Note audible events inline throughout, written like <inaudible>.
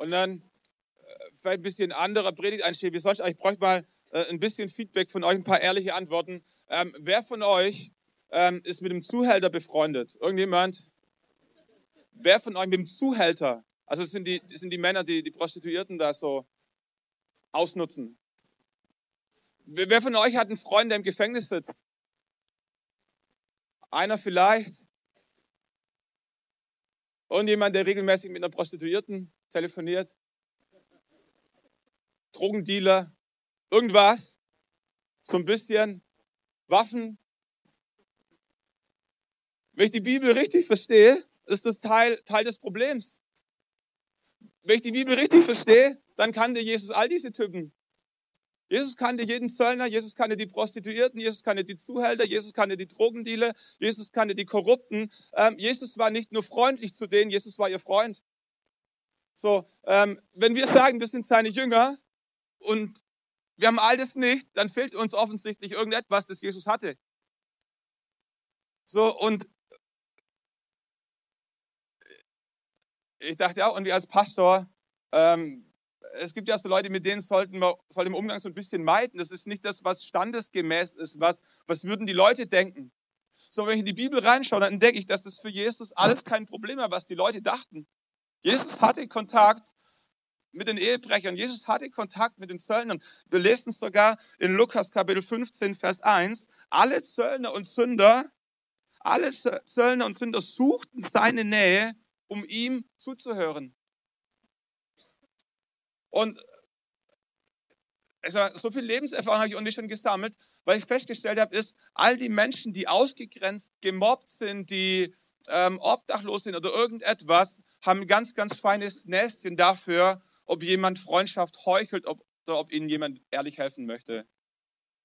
Und dann äh, vielleicht ein bisschen anderer Predigteinstieg. Wie soll ich, ich bräuchte mal äh, ein bisschen Feedback von euch, ein paar ehrliche Antworten. Ähm, wer von euch ähm, ist mit dem Zuhälter befreundet? Irgendjemand? Wer von euch mit dem Zuhälter? Also das sind die, das sind die Männer, die die Prostituierten da so ausnutzen. Wer von euch hat einen Freund, der im Gefängnis sitzt? Einer vielleicht. Und jemand, der regelmäßig mit einer Prostituierten telefoniert. Drogendealer. Irgendwas. So ein bisschen. Waffen. Wenn ich die Bibel richtig verstehe, ist das Teil, Teil des Problems. Wenn ich die Bibel richtig verstehe, dann kannte Jesus all diese Typen. Jesus kannte jeden Zöllner, Jesus kannte die Prostituierten, Jesus kannte die Zuhälter, Jesus kannte die Drogendealer, Jesus kannte die Korrupten. Ähm, Jesus war nicht nur freundlich zu denen, Jesus war ihr Freund. So, ähm, wenn wir sagen, wir sind seine Jünger und wir haben all das nicht, dann fehlt uns offensichtlich irgendetwas, das Jesus hatte. So, und ich dachte auch, und wir als Pastor, ähm, es gibt ja so Leute, mit denen sollten wir soll im Umgang so ein bisschen meiden. Das ist nicht das, was standesgemäß ist. Was, was würden die Leute denken? So, wenn ich in die Bibel reinschaue, dann entdecke ich, dass das für Jesus alles kein Problem war, was die Leute dachten. Jesus hatte Kontakt mit den Ehebrechern. Jesus hatte Kontakt mit den Zöllnern. Wir lesen sogar in Lukas Kapitel 15, Vers 1. Alle Zöllner und Sünder, alle Zöllner und Sünder suchten seine Nähe, um ihm zuzuhören. Und also so viel Lebenserfahrung habe ich irgendwie schon gesammelt, weil ich festgestellt habe, ist, all die Menschen, die ausgegrenzt, gemobbt sind, die ähm, obdachlos sind oder irgendetwas, haben ein ganz, ganz feines Näschen dafür, ob jemand Freundschaft heuchelt ob, oder ob ihnen jemand ehrlich helfen möchte.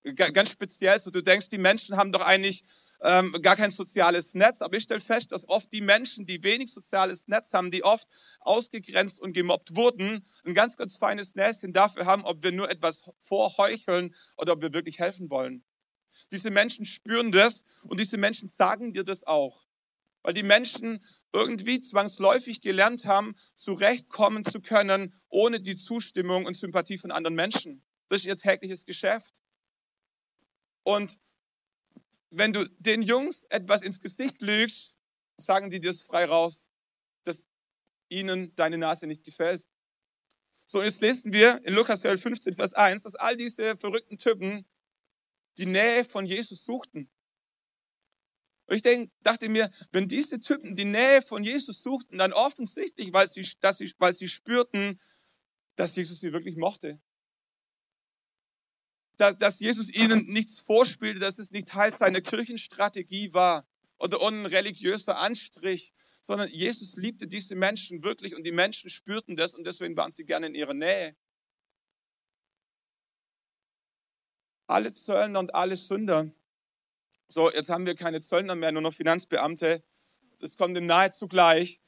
G ganz speziell, so du denkst, die Menschen haben doch eigentlich ähm, gar kein soziales Netz. Aber ich stelle fest, dass oft die Menschen, die wenig soziales Netz haben, die oft ausgegrenzt und gemobbt wurden, ein ganz, ganz feines Näschen dafür haben, ob wir nur etwas vorheucheln oder ob wir wirklich helfen wollen. Diese Menschen spüren das und diese Menschen sagen dir das auch. Weil die Menschen irgendwie zwangsläufig gelernt haben, zurechtkommen zu können, ohne die Zustimmung und Sympathie von anderen Menschen. Das ist ihr tägliches Geschäft. Und wenn du den Jungs etwas ins Gesicht lügst, sagen die dir es frei raus, dass ihnen deine Nase nicht gefällt. So, jetzt lesen wir in Lukas 15, Vers 1, dass all diese verrückten Typen die Nähe von Jesus suchten. Und ich denk, dachte mir, wenn diese Typen die Nähe von Jesus suchten, dann offensichtlich, weil sie, dass sie, weil sie spürten, dass Jesus sie wirklich mochte dass, dass Jesus ihnen nichts vorspielte, dass es nicht Teil seiner Kirchenstrategie war oder ein religiöser Anstrich, sondern Jesus liebte diese Menschen wirklich und die Menschen spürten das und deswegen waren sie gerne in ihrer Nähe. Alle Zöllner und alle Sünder. So, jetzt haben wir keine Zöllner mehr, nur noch Finanzbeamte. Das kommt im nahezu gleich.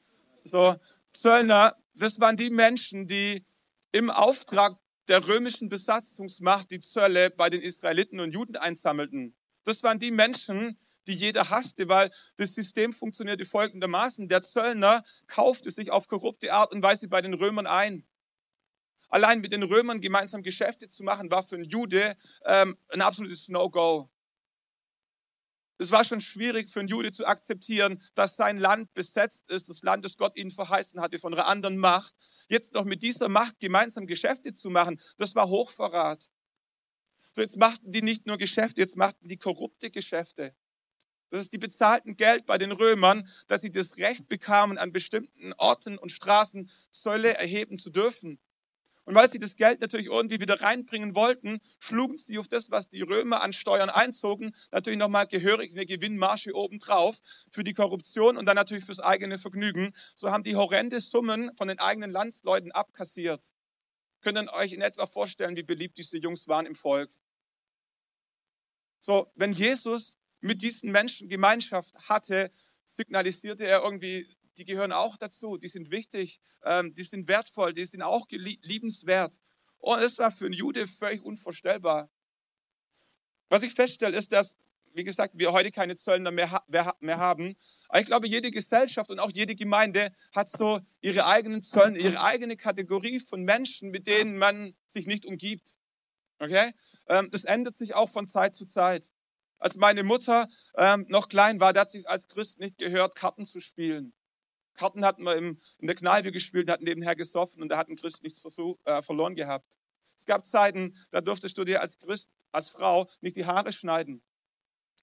So, Zöllner, das waren die Menschen, die im Auftrag der römischen Besatzungsmacht die Zölle bei den Israeliten und Juden einsammelten. Das waren die Menschen, die jeder hasste, weil das System funktionierte folgendermaßen. Der Zöllner kaufte sich auf korrupte Art und Weise bei den Römern ein. Allein mit den Römern gemeinsam Geschäfte zu machen, war für einen Jude ähm, ein absolutes No-Go. Es war schon schwierig für einen Jude zu akzeptieren, dass sein Land besetzt ist, das Land, das Gott ihnen verheißen hatte von einer anderen Macht. Jetzt noch mit dieser Macht gemeinsam Geschäfte zu machen, das war Hochverrat. So, jetzt machten die nicht nur Geschäfte, jetzt machten die korrupte Geschäfte. Das ist die bezahlten Geld bei den Römern, dass sie das Recht bekamen, an bestimmten Orten und Straßen Zölle erheben zu dürfen. Und weil sie das Geld natürlich irgendwie wieder reinbringen wollten, schlugen sie auf das, was die Römer an Steuern einzogen, natürlich nochmal gehörig eine Gewinnmarge obendrauf für die Korruption und dann natürlich fürs eigene Vergnügen. So haben die horrende Summen von den eigenen Landsleuten abkassiert. Könnt ihr euch in etwa vorstellen, wie beliebt diese Jungs waren im Volk? So, wenn Jesus mit diesen Menschen Gemeinschaft hatte, signalisierte er irgendwie die gehören auch dazu, die sind wichtig, ähm, die sind wertvoll, die sind auch liebenswert. Und es war für einen Jude völlig unvorstellbar. Was ich feststelle, ist, dass wie gesagt, wir heute keine Zöllner mehr, mehr haben. Aber ich glaube, jede Gesellschaft und auch jede Gemeinde hat so ihre eigenen Zöllner, ihre eigene Kategorie von Menschen, mit denen man sich nicht umgibt. Okay? Ähm, das ändert sich auch von Zeit zu Zeit. Als meine Mutter ähm, noch klein war, da hat sie als Christ nicht gehört, Karten zu spielen. Karten hatten wir im, in der Kneipe gespielt, hatten nebenher gesoffen und da hat ein Christ nichts versuch, äh, verloren gehabt. Es gab Zeiten, da durftest du dir als Christ, als Frau nicht die Haare schneiden.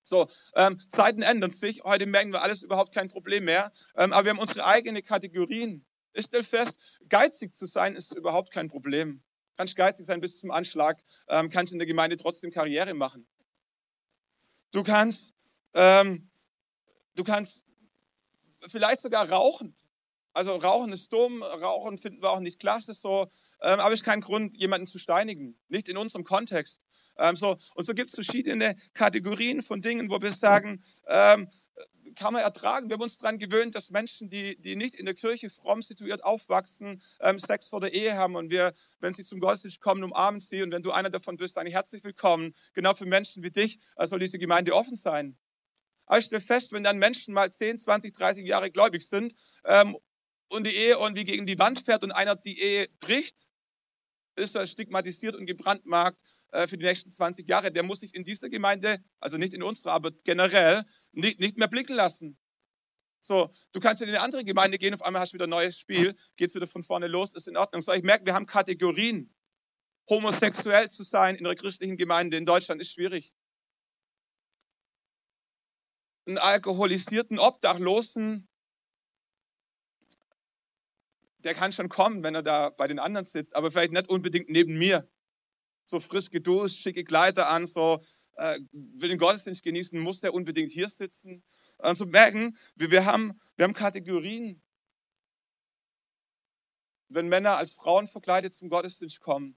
So, ähm, Zeiten ändern sich. Heute merken wir alles überhaupt kein Problem mehr. Ähm, aber wir haben unsere eigenen Kategorien. Ich stelle fest, geizig zu sein ist überhaupt kein Problem. Kannst geizig sein bis zum Anschlag, ähm, kannst in der Gemeinde trotzdem Karriere machen. Du kannst, ähm, du kannst vielleicht sogar rauchen. Also Rauchen ist dumm, Rauchen finden wir auch nicht klasse, so, ähm, aber ist kein Grund, jemanden zu steinigen. Nicht in unserem Kontext. Ähm, so, und so gibt es verschiedene Kategorien von Dingen, wo wir sagen, ähm, kann man ertragen. Wir haben uns daran gewöhnt, dass Menschen, die, die nicht in der Kirche fromm situiert aufwachsen, ähm, Sex vor der Ehe haben und wir, wenn sie zum Gottesdienst kommen, umarmen sie und wenn du einer davon bist, dann herzlich willkommen. Genau für Menschen wie dich äh, soll diese Gemeinde offen sein. Aber ich stelle fest, wenn dann Menschen mal 10, 20, 30 Jahre gläubig sind ähm, und die Ehe irgendwie gegen die Wand fährt und einer die Ehe bricht, ist er stigmatisiert und gebrandmarkt äh, für die nächsten 20 Jahre. Der muss sich in dieser Gemeinde, also nicht in unserer, aber generell, nicht, nicht mehr blicken lassen. So, du kannst in eine andere Gemeinde gehen, auf einmal hast du wieder ein neues Spiel, geht es wieder von vorne los, ist in Ordnung. So, ich merke, wir haben Kategorien. Homosexuell zu sein in einer christlichen Gemeinde in Deutschland ist schwierig. Einen alkoholisierten Obdachlosen, der kann schon kommen, wenn er da bei den anderen sitzt, aber vielleicht nicht unbedingt neben mir so frisch geduscht, schicke Kleider an, so äh, will den Gottesdienst genießen, muss der unbedingt hier sitzen. Also merken, wir, wir, haben, wir haben Kategorien. Wenn Männer als Frauen verkleidet zum Gottesdienst kommen,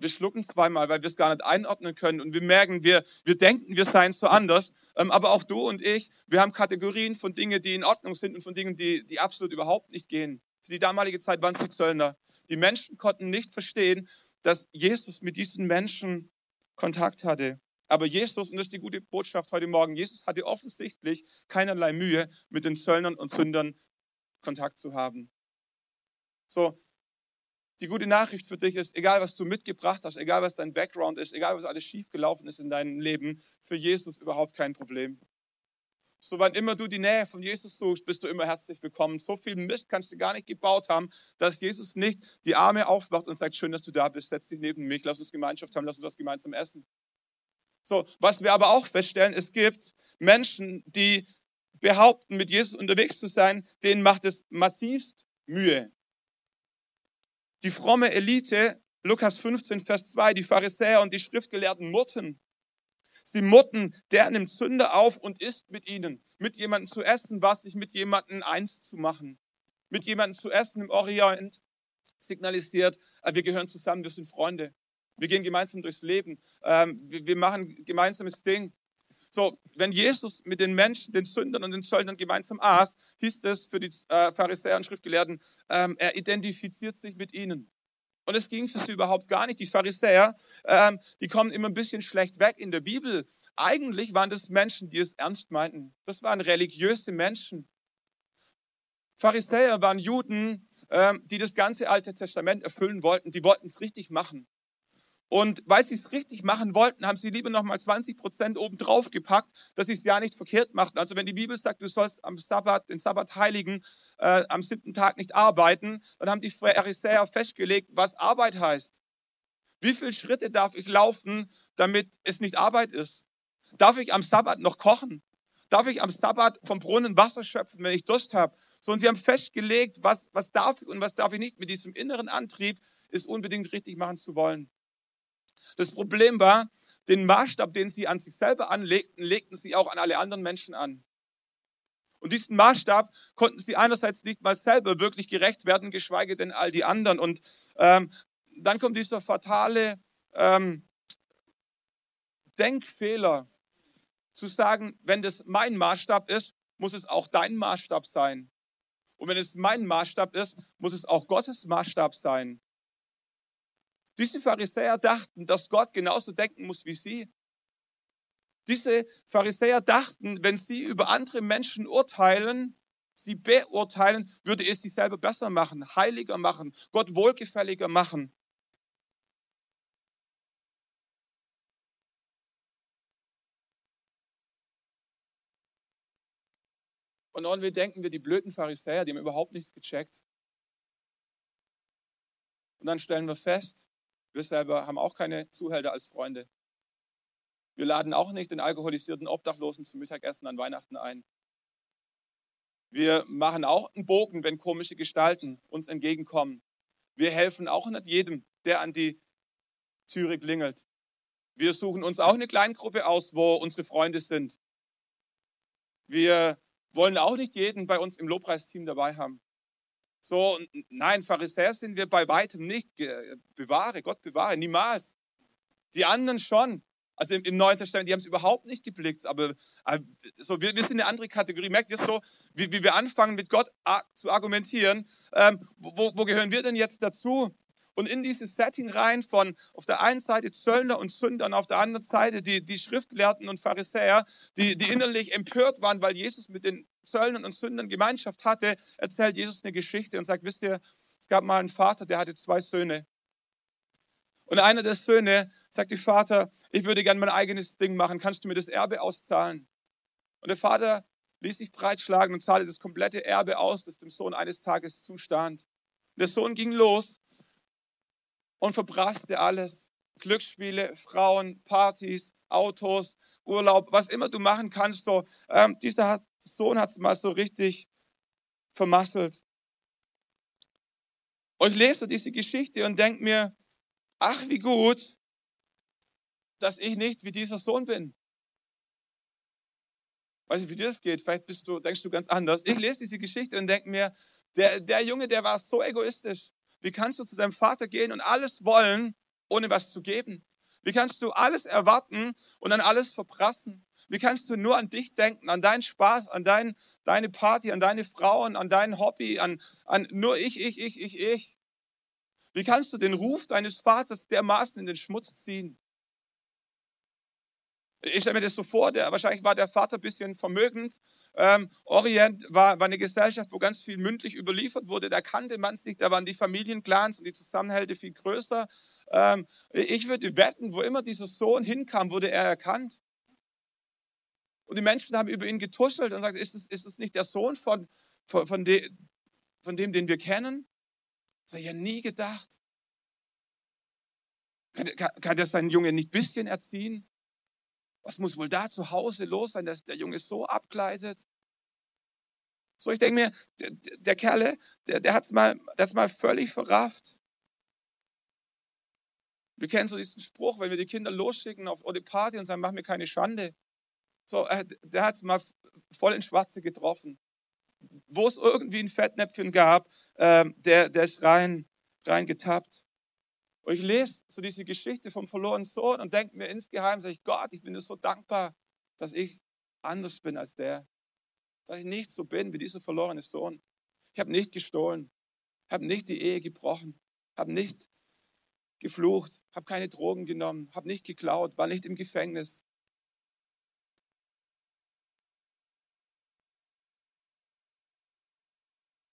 wir schlucken zweimal, weil wir es gar nicht einordnen können und wir merken, wir, wir denken, wir seien so anders. Ähm, aber auch du und ich, wir haben Kategorien von Dingen, die in Ordnung sind und von Dingen, die, die absolut überhaupt nicht gehen. Für die damalige Zeit waren es die Zöllner. Die Menschen konnten nicht verstehen, dass Jesus mit diesen Menschen Kontakt hatte. Aber Jesus, und das ist die gute Botschaft heute Morgen, Jesus hatte offensichtlich keinerlei Mühe, mit den Zöllnern und Sündern Kontakt zu haben. So, die gute Nachricht für dich ist, egal was du mitgebracht hast, egal was dein Background ist, egal was alles schiefgelaufen ist in deinem Leben, für Jesus überhaupt kein Problem. So wann immer du die Nähe von Jesus suchst, bist du immer herzlich willkommen. So viel Mist kannst du gar nicht gebaut haben, dass Jesus nicht die Arme aufmacht und sagt, schön, dass du da bist, setz dich neben mich, lass uns Gemeinschaft haben, lass uns das gemeinsam essen. So, was wir aber auch feststellen, es gibt Menschen, die behaupten, mit Jesus unterwegs zu sein, denen macht es massivst Mühe. Die fromme Elite, Lukas 15, Vers 2, die Pharisäer und die Schriftgelehrten murrten Sie mutten, der nimmt Sünde auf und isst mit ihnen. Mit jemandem zu essen, was sich mit jemandem eins zu machen. Mit jemandem zu essen im Orient signalisiert, äh, wir gehören zusammen, wir sind Freunde. Wir gehen gemeinsam durchs Leben. Ähm, wir machen gemeinsames Ding. So, wenn Jesus mit den Menschen, den Sündern und den Zöllnern gemeinsam aß, hieß es für die äh, Pharisäer und Schriftgelehrten, ähm, er identifiziert sich mit ihnen. Und es ging für sie überhaupt gar nicht. Die Pharisäer, ähm, die kommen immer ein bisschen schlecht weg in der Bibel. Eigentlich waren das Menschen, die es ernst meinten. Das waren religiöse Menschen. Pharisäer waren Juden, ähm, die das ganze Alte Testament erfüllen wollten. Die wollten es richtig machen. Und weil sie es richtig machen wollten, haben sie lieber nochmal 20 Prozent obendrauf gepackt, dass sie es ja nicht verkehrt machten. Also wenn die Bibel sagt, du sollst am Sabbat, den Sabbat heiligen, äh, am siebten Tag nicht arbeiten, dann haben die Pharisäer festgelegt, was Arbeit heißt. Wie viele Schritte darf ich laufen, damit es nicht Arbeit ist? Darf ich am Sabbat noch kochen? Darf ich am Sabbat vom Brunnen Wasser schöpfen, wenn ich Durst habe? So, und sie haben festgelegt, was, was darf ich und was darf ich nicht. Mit diesem inneren Antrieb ist unbedingt richtig machen zu wollen. Das Problem war, den Maßstab, den sie an sich selber anlegten, legten sie auch an alle anderen Menschen an. Und diesen Maßstab konnten sie einerseits nicht mal selber wirklich gerecht werden, geschweige denn all die anderen. Und ähm, dann kommt dieser fatale ähm, Denkfehler, zu sagen, wenn das mein Maßstab ist, muss es auch dein Maßstab sein. Und wenn es mein Maßstab ist, muss es auch Gottes Maßstab sein. Diese Pharisäer dachten, dass Gott genauso denken muss wie sie. Diese Pharisäer dachten, wenn sie über andere Menschen urteilen, sie beurteilen, würde es sie selber besser machen, heiliger machen, Gott wohlgefälliger machen. Und dann denken wir, die blöden Pharisäer, die haben überhaupt nichts gecheckt. Und dann stellen wir fest, wir selber haben auch keine Zuhälter als Freunde. Wir laden auch nicht den alkoholisierten Obdachlosen zum Mittagessen an Weihnachten ein. Wir machen auch einen Bogen, wenn komische Gestalten uns entgegenkommen. Wir helfen auch nicht jedem, der an die Türe klingelt. Wir suchen uns auch eine Kleingruppe aus, wo unsere Freunde sind. Wir wollen auch nicht jeden bei uns im Lobpreisteam dabei haben. So, nein, Pharisäer sind wir bei weitem nicht. Bewahre, Gott bewahre, niemals. Die anderen schon. Also im, im Neuen Testament, die haben es überhaupt nicht geblickt. Aber, aber so, wir, wir, sind eine andere Kategorie. Merkt ihr so, wie, wie wir anfangen, mit Gott zu argumentieren? Ähm, wo, wo gehören wir denn jetzt dazu? und in dieses Setting rein von auf der einen Seite Zöllner und Sünder und auf der anderen Seite die, die Schriftgelehrten und Pharisäer, die, die innerlich empört waren, weil Jesus mit den Zöllnern und Sündern Gemeinschaft hatte, erzählt Jesus eine Geschichte und sagt, wisst ihr, es gab mal einen Vater, der hatte zwei Söhne. Und einer der Söhne sagt, die Vater, ich würde gerne mein eigenes Ding machen, kannst du mir das Erbe auszahlen? Und der Vater ließ sich breitschlagen und zahlte das komplette Erbe aus, das dem Sohn eines Tages zustand. Der Sohn ging los und verbrasste alles. Glücksspiele, Frauen, Partys, Autos, Urlaub, was immer du machen kannst. So, ähm, dieser Sohn hat es mal so richtig vermasselt. Und ich lese diese Geschichte und denke mir, ach wie gut, dass ich nicht wie dieser Sohn bin. Weiß nicht, wie dir das geht. Vielleicht bist du, denkst du ganz anders. Ich lese diese Geschichte und denke mir, der, der Junge, der war so egoistisch. Wie kannst du zu deinem Vater gehen und alles wollen, ohne was zu geben? Wie kannst du alles erwarten und dann alles verprassen? Wie kannst du nur an dich denken, an deinen Spaß, an dein, deine Party, an deine Frauen, an dein Hobby, an, an nur ich, ich, ich, ich, ich? Wie kannst du den Ruf deines Vaters dermaßen in den Schmutz ziehen? Ich stelle mir das so vor, der, wahrscheinlich war der Vater ein bisschen vermögend. Ähm, Orient war, war, eine Gesellschaft, wo ganz viel mündlich überliefert wurde. Da kannte man sich, da waren die Familienclans und die Zusammenhälte viel größer. Ähm, ich würde wetten, wo immer dieser Sohn hinkam, wurde er erkannt. Und die Menschen haben über ihn getuschelt und gesagt, ist es, ist es nicht der Sohn von, von, von, de, von dem, den wir kennen? Das habe ich ja nie gedacht. Kann, kann, kann der seinen Junge nicht ein bisschen erziehen? Was muss wohl da zu Hause los sein, dass der Junge so abgleitet? So, ich denke mir, der, der Kerle, der, der hat mal, mal völlig verrafft. Wir kennen so diesen Spruch, wenn wir die Kinder losschicken auf eine Party und sagen, mach mir keine Schande. So, der hat mal voll ins Schwarze getroffen. Wo es irgendwie ein Fettnäpfchen gab, ähm, der, der ist rein, rein getappt. Und ich lese so diese Geschichte vom verlorenen Sohn und denke mir insgeheim, sage ich, Gott, ich bin dir so dankbar, dass ich anders bin als der. Dass ich nicht so bin wie dieser verlorene Sohn. Ich habe nicht gestohlen, habe nicht die Ehe gebrochen, habe nicht geflucht, habe keine Drogen genommen, habe nicht geklaut, war nicht im Gefängnis.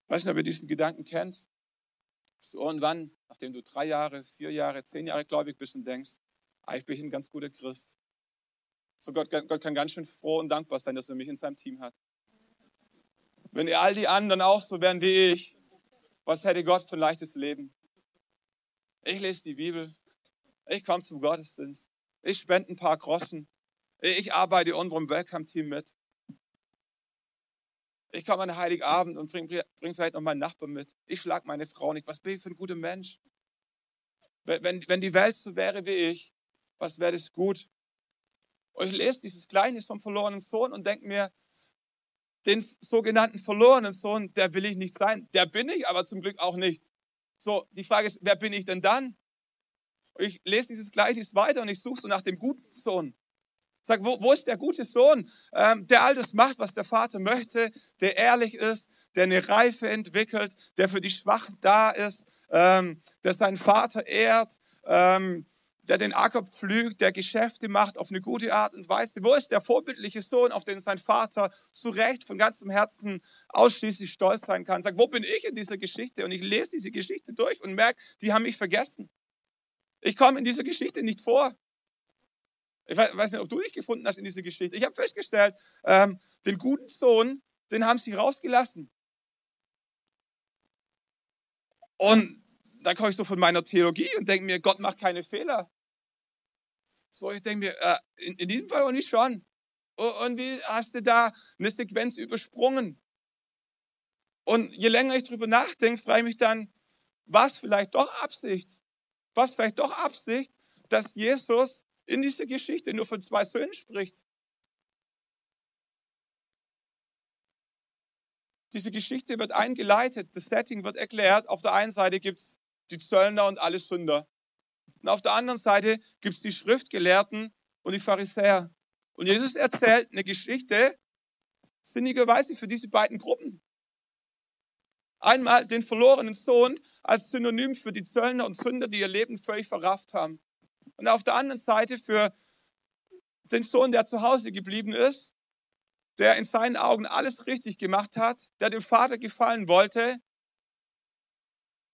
Ich weiß nicht, ob ihr diesen Gedanken kennt. So irgendwann nachdem du drei Jahre, vier Jahre, zehn Jahre gläubig bist und denkst, bin ich ein ganz guter Christ. So Gott, Gott kann ganz schön froh und dankbar sein, dass er mich in seinem Team hat. Wenn all die anderen auch so wären wie ich, was hätte Gott für ein leichtes Leben? Ich lese die Bibel, ich komme zum Gottesdienst, ich spende ein paar Groschen, ich arbeite unserem Welcome-Team mit. Ich komme an Heiligabend und bringe bring vielleicht noch meinen Nachbarn mit. Ich schlage meine Frau nicht. Was bin ich für ein guter Mensch? Wenn, wenn die Welt so wäre wie ich, was wäre das gut? Und ich lese dieses Gleichnis vom verlorenen Sohn und denke mir, den sogenannten verlorenen Sohn, der will ich nicht sein. Der bin ich aber zum Glück auch nicht. So, die Frage ist, wer bin ich denn dann? Und ich lese dieses Gleichnis weiter und ich suche so nach dem guten Sohn. Sag, wo, wo ist der gute Sohn, ähm, der all das macht, was der Vater möchte, der ehrlich ist, der eine Reife entwickelt, der für die Schwachen da ist, ähm, der seinen Vater ehrt, ähm, der den Acker pflügt, der Geschäfte macht auf eine gute Art und Weise? Wo ist der vorbildliche Sohn, auf den sein Vater zu Recht von ganzem Herzen ausschließlich stolz sein kann? Sagt, wo bin ich in dieser Geschichte? Und ich lese diese Geschichte durch und merke, die haben mich vergessen. Ich komme in dieser Geschichte nicht vor. Ich weiß nicht, ob du dich gefunden hast in dieser Geschichte. Ich habe festgestellt, ähm, den guten Sohn, den haben sie rausgelassen. Und dann komme ich so von meiner Theologie und denke mir, Gott macht keine Fehler. So, ich denke mir, äh, in, in, diesem Fall auch nicht schon. Und wie hast du da eine Sequenz übersprungen? Und je länger ich drüber nachdenke, frage ich mich dann, was vielleicht doch Absicht? Was vielleicht doch Absicht, dass Jesus in dieser Geschichte nur von zwei Söhnen spricht? Diese Geschichte wird eingeleitet, das Setting wird erklärt. Auf der einen Seite gibt es die Zöllner und alle Sünder. Und auf der anderen Seite gibt es die Schriftgelehrten und die Pharisäer. Und Jesus erzählt eine Geschichte, sinnigerweise für diese beiden Gruppen. Einmal den verlorenen Sohn als Synonym für die Zöllner und Sünder, die ihr Leben völlig verrafft haben. Und auf der anderen Seite für den Sohn, der zu Hause geblieben ist, der in seinen Augen alles richtig gemacht hat, der dem Vater gefallen wollte,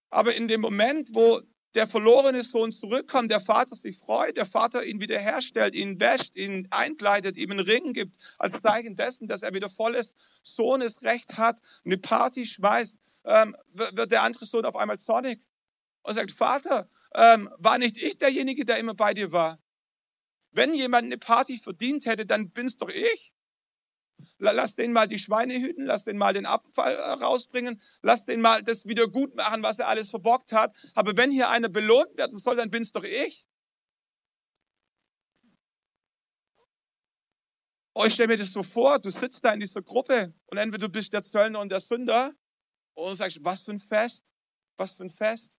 aber in dem Moment, wo der verlorene Sohn zurückkommt, der Vater sich freut, der Vater ihn wiederherstellt, ihn wäscht, ihn einkleidet, ihm einen Ring gibt, als Zeichen dessen, dass er wieder volles Sohnesrecht hat, eine Party schmeißt, ähm, wird der andere Sohn auf einmal zornig und sagt, Vater, ähm, war nicht ich derjenige, der immer bei dir war? Wenn jemand eine Party verdient hätte, dann bin's doch ich. Lass den mal die Schweine hüten, lass den mal den Abfall äh, rausbringen, lass den mal das wieder gut machen, was er alles verbockt hat. Aber wenn hier einer belohnt werden soll, dann bin's doch ich. Oh, ich stelle mir das so vor, du sitzt da in dieser Gruppe und entweder du bist der Zöllner und der Sünder und sagst, was für ein Fest, was für ein Fest.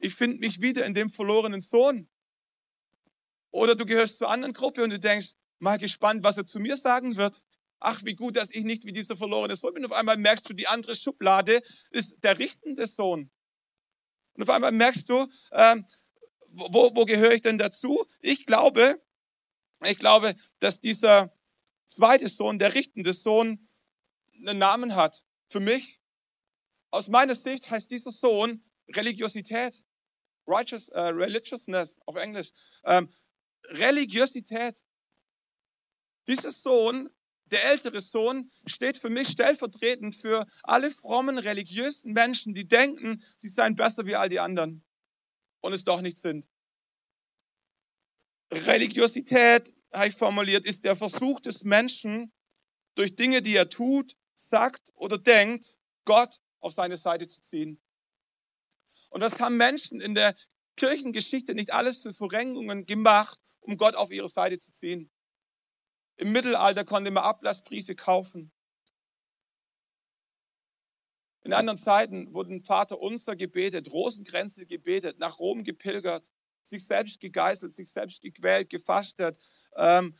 Ich finde mich wieder in dem verlorenen Sohn. Oder du gehörst zur anderen Gruppe und du denkst, Mal gespannt, was er zu mir sagen wird. Ach, wie gut, dass ich nicht wie dieser verlorene Sohn bin. Auf einmal merkst du, die andere Schublade ist der richtende Sohn. Und auf einmal merkst du, ähm, wo, wo gehöre ich denn dazu? Ich glaube, ich glaube, dass dieser zweite Sohn, der richtende Sohn, einen Namen hat. Für mich, aus meiner Sicht heißt dieser Sohn Religiosität. Righteous, uh, religiousness auf Englisch. Ähm, Religiosität. Dieser Sohn, der ältere Sohn, steht für mich stellvertretend für alle frommen, religiösen Menschen, die denken, sie seien besser wie all die anderen und es doch nicht sind. Religiosität, habe ich formuliert, ist der Versuch des Menschen, durch Dinge, die er tut, sagt oder denkt, Gott auf seine Seite zu ziehen. Und das haben Menschen in der Kirchengeschichte nicht alles für Verrenkungen gemacht, um Gott auf ihre Seite zu ziehen. Im Mittelalter konnte man Ablassbriefe kaufen. In anderen Zeiten wurden Vater unser gebetet, Rosenkränze gebetet, nach Rom gepilgert, sich selbst gegeißelt, sich selbst gequält, gefastet. Ähm,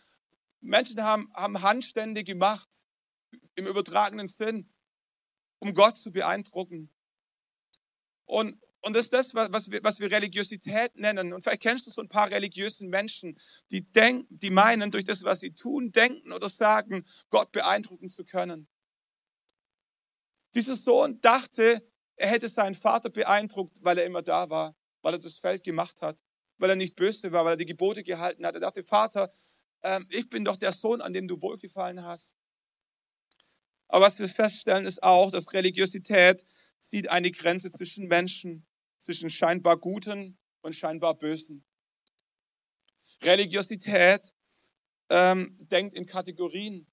Menschen haben, haben Handstände gemacht, im übertragenen Sinn, um Gott zu beeindrucken. Und und das ist das, was wir, was wir Religiosität nennen. Und vielleicht kennst du so ein paar religiösen Menschen, die denken, die meinen, durch das, was sie tun, denken oder sagen, Gott beeindrucken zu können. Dieser Sohn dachte, er hätte seinen Vater beeindruckt, weil er immer da war, weil er das Feld gemacht hat, weil er nicht böse war, weil er die Gebote gehalten hat. Er dachte, Vater, ähm, ich bin doch der Sohn, an dem du wohlgefallen hast. Aber was wir feststellen, ist auch, dass Religiosität zieht eine Grenze zwischen Menschen zwischen scheinbar Guten und scheinbar Bösen. Religiosität ähm, denkt in Kategorien.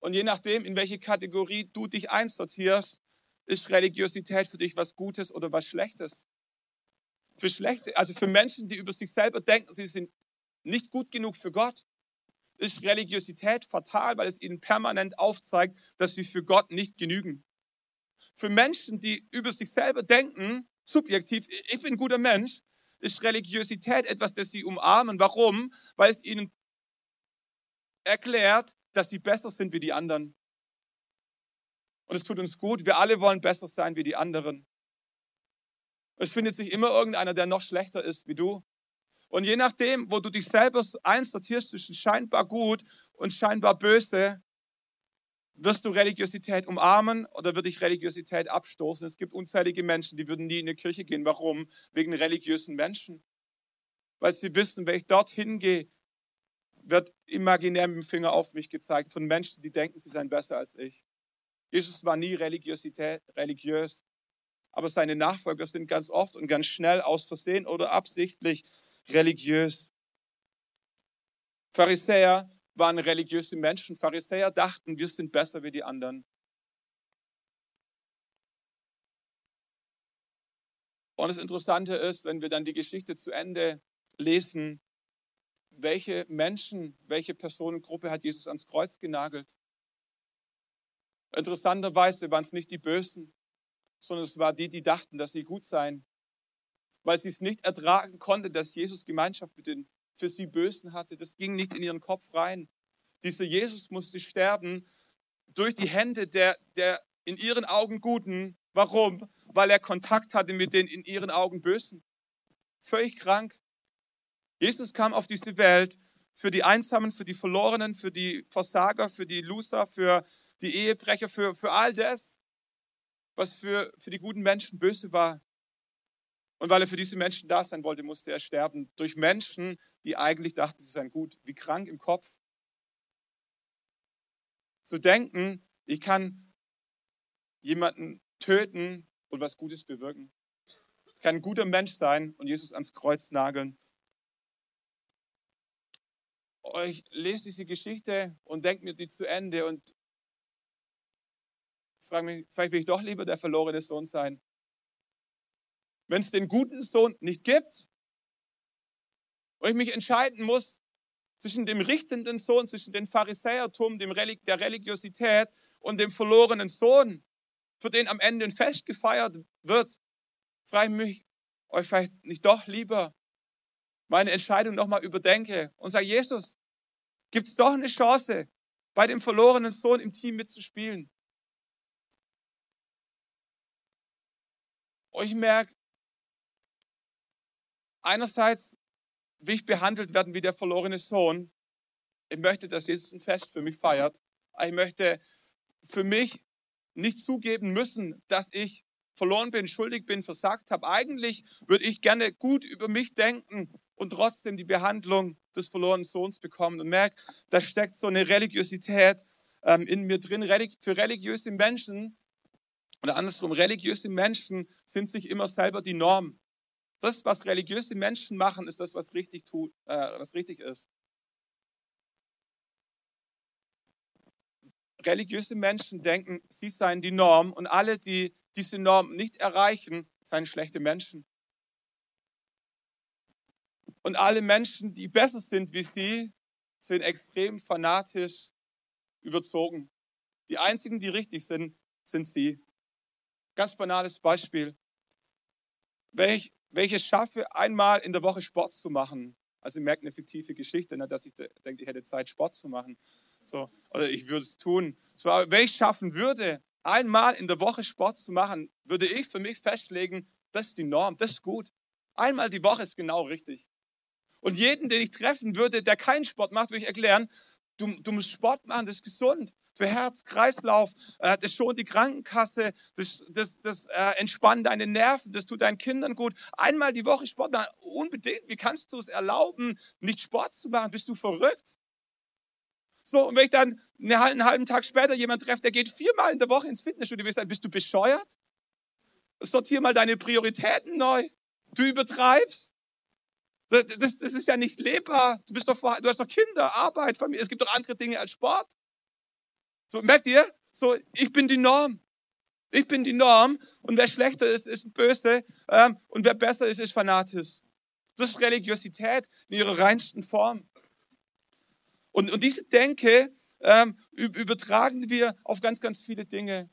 Und je nachdem, in welche Kategorie du dich einsortierst, ist Religiosität für dich was Gutes oder was Schlechtes. Für schlechte, also für Menschen, die über sich selber denken, sie sind nicht gut genug für Gott, ist Religiosität fatal, weil es ihnen permanent aufzeigt, dass sie für Gott nicht genügen. Für Menschen, die über sich selber denken, subjektiv, ich bin ein guter Mensch, ist Religiosität etwas, das sie umarmen. Warum? Weil es ihnen erklärt, dass sie besser sind wie die anderen. Und es tut uns gut. Wir alle wollen besser sein wie die anderen. Es findet sich immer irgendeiner, der noch schlechter ist wie du. Und je nachdem, wo du dich selber einsortierst zwischen scheinbar gut und scheinbar böse, wirst du Religiosität umarmen oder wird dich Religiosität abstoßen? Es gibt unzählige Menschen, die würden nie in die Kirche gehen. Warum? Wegen religiösen Menschen. Weil sie wissen, wenn ich dorthin gehe, wird imaginär mit dem Finger auf mich gezeigt von Menschen, die denken, sie seien besser als ich. Jesus war nie Religiosität, religiös, aber seine Nachfolger sind ganz oft und ganz schnell aus Versehen oder absichtlich religiös. Pharisäer waren religiöse Menschen. Pharisäer dachten, wir sind besser wie die anderen. Und das Interessante ist, wenn wir dann die Geschichte zu Ende lesen, welche Menschen, welche Personengruppe hat Jesus ans Kreuz genagelt? Interessanterweise waren es nicht die Bösen, sondern es waren die, die dachten, dass sie gut seien, weil sie es nicht ertragen konnten, dass Jesus Gemeinschaft mit den für sie Bösen hatte. Das ging nicht in ihren Kopf rein. Dieser Jesus musste sterben durch die Hände der, der in ihren Augen Guten. Warum? Weil er Kontakt hatte mit den in ihren Augen Bösen. Völlig krank. Jesus kam auf diese Welt für die Einsamen, für die Verlorenen, für die Versager, für die Loser, für die Ehebrecher, für, für all das, was für, für die guten Menschen böse war. Und weil er für diese Menschen da sein wollte, musste er sterben. Durch Menschen, die eigentlich dachten, sie seien gut, wie krank im Kopf. Zu denken, ich kann jemanden töten und was Gutes bewirken. Ich kann ein guter Mensch sein und Jesus ans Kreuz nageln. Ich lese diese Geschichte und denke mir die zu Ende und frage mich, vielleicht will ich doch lieber der verlorene Sohn sein. Wenn es den guten Sohn nicht gibt und ich mich entscheiden muss zwischen dem richtenden Sohn, zwischen dem Pharisäertum, dem Relig der Religiosität und dem verlorenen Sohn, für den am Ende ein Fest gefeiert wird, frage ich mich, euch vielleicht nicht doch lieber meine Entscheidung nochmal überdenke und sage, Jesus, gibt es doch eine Chance, bei dem verlorenen Sohn im Team mitzuspielen? Und ich merke, einerseits will ich behandelt werden wie der verlorene Sohn. Ich möchte, dass Jesus ein Fest für mich feiert. Ich möchte für mich nicht zugeben müssen, dass ich verloren bin, schuldig bin, versagt habe. Eigentlich würde ich gerne gut über mich denken und trotzdem die Behandlung des verlorenen Sohns bekommen und merke, da steckt so eine Religiosität ähm, in mir drin. Für religiöse Menschen oder andersrum, religiöse Menschen sind sich immer selber die Norm. Das, was religiöse Menschen machen, ist das, was richtig, tut, äh, was richtig ist. Religiöse Menschen denken, sie seien die Norm und alle, die diese Norm nicht erreichen, seien schlechte Menschen. Und alle Menschen, die besser sind wie sie, sind extrem fanatisch überzogen. Die einzigen, die richtig sind, sind sie. Ganz banales Beispiel. Wenn ich, wenn ich es schaffe, einmal in der Woche Sport zu machen, also ihr merkt eine fiktive Geschichte, ne, dass ich denke, ich hätte Zeit, Sport zu machen. So, oder ich würde es tun. So, wenn ich schaffen würde, einmal in der Woche Sport zu machen, würde ich für mich festlegen, das ist die Norm, das ist gut. Einmal die Woche ist genau richtig. Und jeden, den ich treffen würde, der keinen Sport macht, würde ich erklären, du, du musst Sport machen, das ist gesund für Herz, Kreislauf, äh, das schont die Krankenkasse, das, das, das äh, entspannt deine Nerven, das tut deinen Kindern gut. Einmal die Woche Sport machen, unbedingt. Wie kannst du es erlauben, nicht Sport zu machen? Bist du verrückt? So, und wenn ich dann einen halben Tag später jemanden treffe, der geht viermal in der Woche ins Fitnessstudio, ich sagen, bist du bescheuert? Sortier mal deine Prioritäten neu. Du übertreibst. Das, das, ist ja nicht lebbar. Du, bist doch, du hast doch Kinder, Arbeit, Familie. Es gibt doch andere Dinge als Sport. So, merkt ihr? So, ich bin die Norm. Ich bin die Norm und wer schlechter ist, ist böse ähm, und wer besser ist, ist fanatisch. Das ist Religiosität in ihrer reinsten Form. Und, und diese Denke ähm, übertragen wir auf ganz, ganz viele Dinge.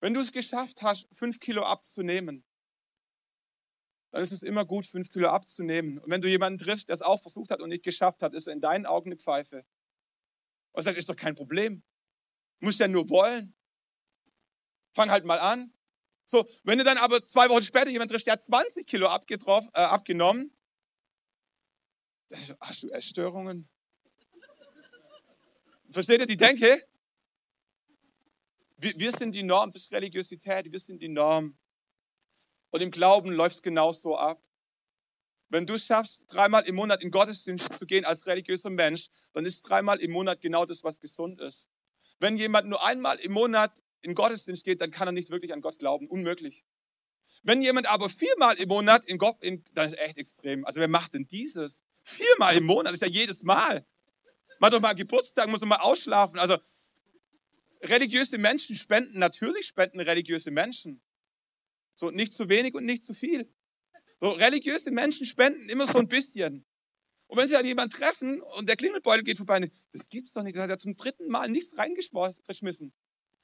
Wenn du es geschafft hast, fünf Kilo abzunehmen, dann ist es immer gut, fünf Kilo abzunehmen. Und wenn du jemanden triffst, der es auch versucht hat und nicht geschafft hat, ist er in deinen Augen eine Pfeife. Und das ist doch kein Problem. Muss ja nur wollen. Fang halt mal an. So, wenn du dann aber zwei Wochen später jemand triffst, der hat 20 Kilo abgetroffen, äh, abgenommen, hast du Essstörungen? Versteht ihr die Denke? Wir, wir sind die Norm, das ist Religiosität, wir sind die Norm. Und im Glauben läuft es genauso ab. Wenn du es schaffst, dreimal im Monat in Gottesdienst zu gehen als religiöser Mensch, dann ist dreimal im Monat genau das, was gesund ist. Wenn jemand nur einmal im Monat in Gottesdienst geht, dann kann er nicht wirklich an Gott glauben. Unmöglich. Wenn jemand aber viermal im Monat in Gott, in, dann ist echt extrem. Also wer macht denn dieses? Viermal im Monat, das ist ja jedes Mal. Mach doch mal Geburtstag, muss doch mal ausschlafen. Also religiöse Menschen spenden, natürlich spenden religiöse Menschen. So nicht zu wenig und nicht zu viel. So, religiöse Menschen spenden immer so ein bisschen. Und wenn sie dann jemanden treffen und der Klingelbeutel geht vorbei, das gibt's doch nicht, da hat er zum dritten Mal nichts reingeschmissen.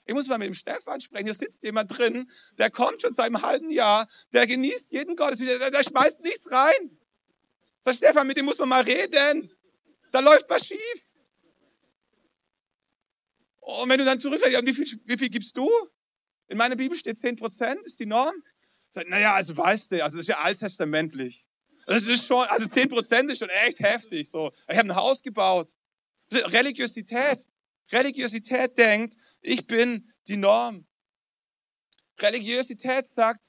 Ich muss mal mit dem Stefan sprechen, hier sitzt jemand drin, der kommt schon seit einem halben Jahr, der genießt jeden Gottesdienst, der, der schmeißt nichts rein. Sag Stefan, mit dem muss man mal reden. Da läuft was schief. Und wenn du dann zurückfällst, wie viel, wie viel gibst du? In meiner Bibel steht 10 Prozent, ist die Norm. Sag, naja, also weißt du, also das ist ja alttestamentlich. Das ist schon, also 10 Prozent ist schon echt heftig. So. Ich habe ein Haus gebaut. Religiosität. Religiosität denkt, ich bin die Norm. Religiosität sagt,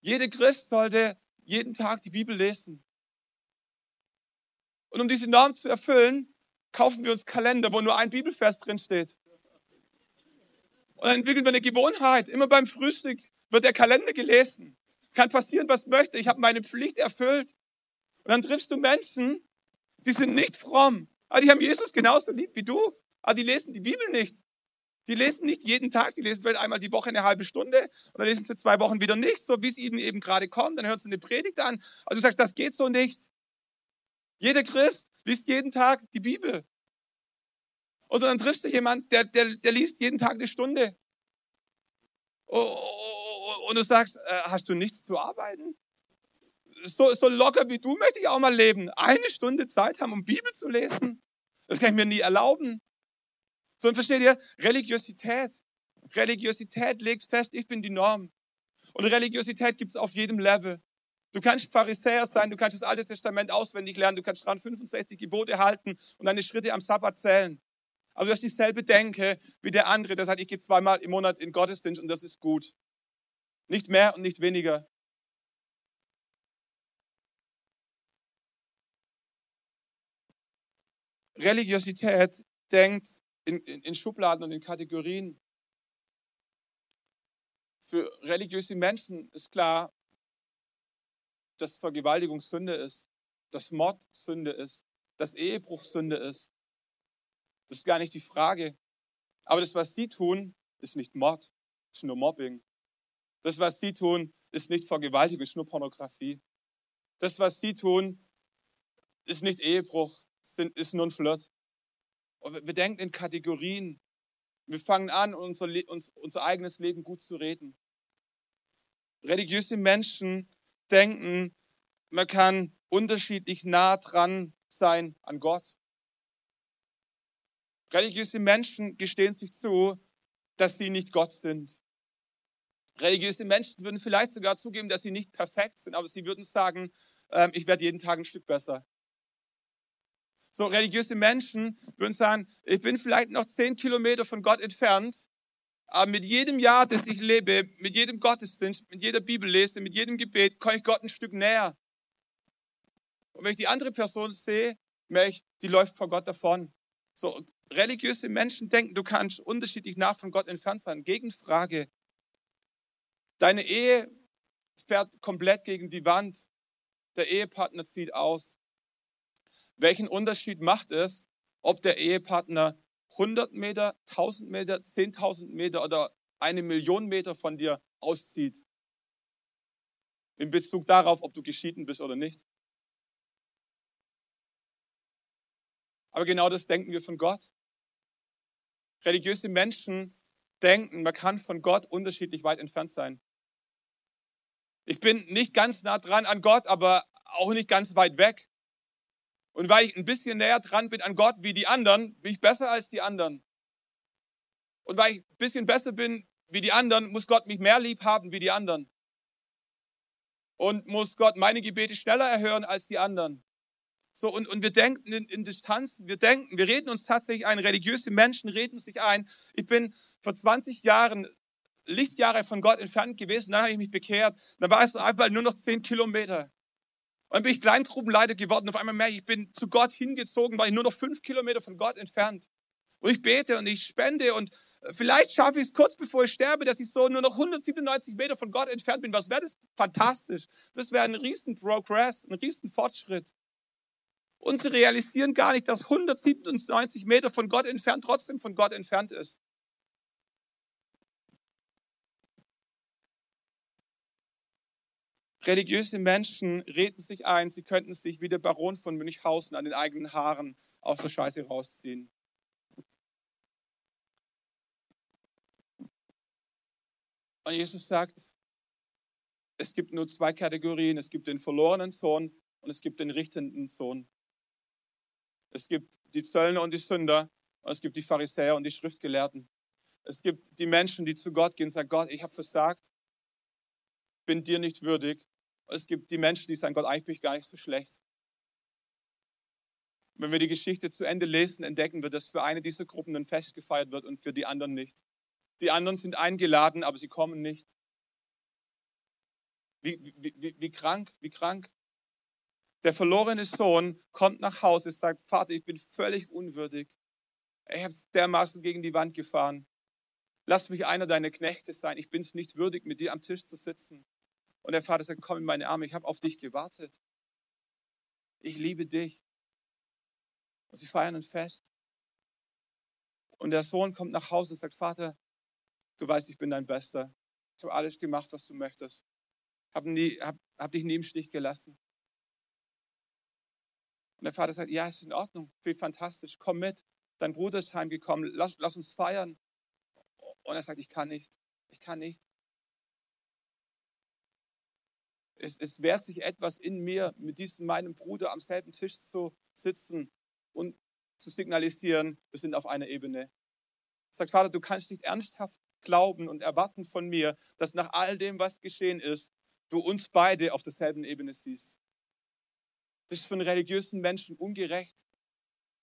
jeder Christ sollte jeden Tag die Bibel lesen. Und um diese Norm zu erfüllen, kaufen wir uns Kalender, wo nur ein Bibelvers drin steht. Und dann entwickeln wir eine Gewohnheit. Immer beim Frühstück wird der Kalender gelesen. Kann passieren, was möchte. Ich habe meine Pflicht erfüllt. Und dann triffst du Menschen, die sind nicht fromm. Aber die haben Jesus genauso lieb wie du. Aber die lesen die Bibel nicht. Die lesen nicht jeden Tag, die lesen vielleicht einmal die Woche eine halbe Stunde und dann lesen sie zwei Wochen wieder nicht, so wie es ihnen eben gerade kommt. Dann hören sie eine Predigt an. Also du sagst, das geht so nicht. Jeder Christ liest jeden Tag die Bibel. Und dann triffst du jemanden, der, der, der liest jeden Tag eine Stunde. Und du sagst, äh, hast du nichts zu arbeiten? So, so locker wie du möchte ich auch mal leben. Eine Stunde Zeit haben, um Bibel zu lesen. Das kann ich mir nie erlauben. So, und versteht ihr? Religiosität. Religiosität legt fest, ich bin die Norm. Und Religiosität gibt es auf jedem Level. Du kannst Pharisäer sein, du kannst das Alte Testament auswendig lernen, du kannst 65 Gebote halten und deine Schritte am Sabbat zählen. Aber du hast dieselbe Denke wie der andere, der sagt, ich gehe zweimal im Monat in Gottesdienst und das ist gut. Nicht mehr und nicht weniger. Religiosität denkt in, in, in Schubladen und in Kategorien. Für religiöse Menschen ist klar, dass Vergewaltigung Sünde ist, dass Mord Sünde ist, dass Ehebruch Sünde ist. Das ist gar nicht die Frage. Aber das, was sie tun, ist nicht Mord, ist nur Mobbing. Das, was sie tun, ist nicht Vergewaltigung, ist nur Pornografie. Das, was sie tun, ist nicht Ehebruch, ist nur ein Flirt. Und wir denken in Kategorien. Wir fangen an, unser, uns, unser eigenes Leben gut zu reden. Religiöse Menschen denken, man kann unterschiedlich nah dran sein an Gott. Religiöse Menschen gestehen sich zu, dass sie nicht Gott sind. Religiöse Menschen würden vielleicht sogar zugeben, dass sie nicht perfekt sind, aber sie würden sagen, ähm, ich werde jeden Tag ein Stück besser. So religiöse Menschen würden sagen, ich bin vielleicht noch zehn Kilometer von Gott entfernt, aber mit jedem Jahr, das ich lebe, mit jedem Gottesdienst, mit jeder Bibel lese, mit jedem Gebet, komme ich Gott ein Stück näher. Und wenn ich die andere Person sehe, merke ich, die läuft vor Gott davon. So, religiöse Menschen denken, du kannst unterschiedlich nah von Gott entfernt sein. Gegenfrage. Deine Ehe fährt komplett gegen die Wand. Der Ehepartner zieht aus. Welchen Unterschied macht es, ob der Ehepartner 100 Meter, 1000 Meter, 10.000 Meter oder eine Million Meter von dir auszieht? In Bezug darauf, ob du geschieden bist oder nicht. Aber genau das denken wir von Gott. Religiöse Menschen denken, man kann von Gott unterschiedlich weit entfernt sein. Ich bin nicht ganz nah dran an Gott, aber auch nicht ganz weit weg. Und weil ich ein bisschen näher dran bin an Gott wie die anderen, bin ich besser als die anderen. Und weil ich ein bisschen besser bin wie die anderen, muss Gott mich mehr lieb haben wie die anderen. Und muss Gott meine Gebete schneller erhören als die anderen. So, und, und wir denken in, in Distanzen, wir denken, wir reden uns tatsächlich ein, religiöse Menschen reden sich ein. Ich bin vor 20 Jahren Lichtjahre von Gott entfernt gewesen, dann habe ich mich bekehrt. Dann war es einfach nur noch 10 Kilometer. Und dann bin ich Kleingruppenleiter geworden. Auf einmal merke ich, ich bin zu Gott hingezogen, war ich nur noch 5 Kilometer von Gott entfernt. Und ich bete und ich spende und äh, vielleicht schaffe ich es kurz bevor ich sterbe, dass ich so nur noch 197 Meter von Gott entfernt bin. Was wäre das? Fantastisch. Das wäre ein riesen Progress, ein riesen Fortschritt. Und sie realisieren gar nicht, dass 197 Meter von Gott entfernt trotzdem von Gott entfernt ist. Religiöse Menschen reden sich ein, sie könnten sich wie der Baron von Münchhausen an den eigenen Haaren aus der Scheiße rausziehen. Und Jesus sagt, es gibt nur zwei Kategorien. Es gibt den verlorenen Sohn und es gibt den richtenden Sohn. Es gibt die Zöllner und die Sünder und es gibt die Pharisäer und die Schriftgelehrten. Es gibt die Menschen, die zu Gott gehen und sagen, Gott, ich habe versagt, bin dir nicht würdig. Und es gibt die Menschen, die sagen, Gott, eigentlich bin ich gar nicht so schlecht. Wenn wir die Geschichte zu Ende lesen, entdecken wir, dass für eine dieser Gruppen ein Fest gefeiert wird und für die anderen nicht. Die anderen sind eingeladen, aber sie kommen nicht. Wie, wie, wie, wie krank, wie krank. Der verlorene Sohn kommt nach Hause, sagt, Vater, ich bin völlig unwürdig. Ich habe es dermaßen gegen die Wand gefahren. Lass mich einer deiner Knechte sein. Ich bin es nicht würdig, mit dir am Tisch zu sitzen. Und der Vater sagt, komm in meine Arme, ich habe auf dich gewartet. Ich liebe dich. Und sie feiern ein Fest. Und der Sohn kommt nach Hause und sagt, Vater, du weißt, ich bin dein Bester. Ich habe alles gemacht, was du möchtest. Habe hab, hab dich nie im Stich gelassen. Und der Vater sagt, ja, ist in Ordnung, viel fantastisch, komm mit. Dein Bruder ist heimgekommen, lass, lass uns feiern. Und er sagt, ich kann nicht, ich kann nicht. Es, es wehrt sich etwas in mir, mit diesem meinem Bruder am selben Tisch zu sitzen und zu signalisieren, wir sind auf einer Ebene. Er sagt, Vater, du kannst nicht ernsthaft glauben und erwarten von mir, dass nach all dem, was geschehen ist, du uns beide auf derselben Ebene siehst. Das ist für einen religiösen Menschen ungerecht.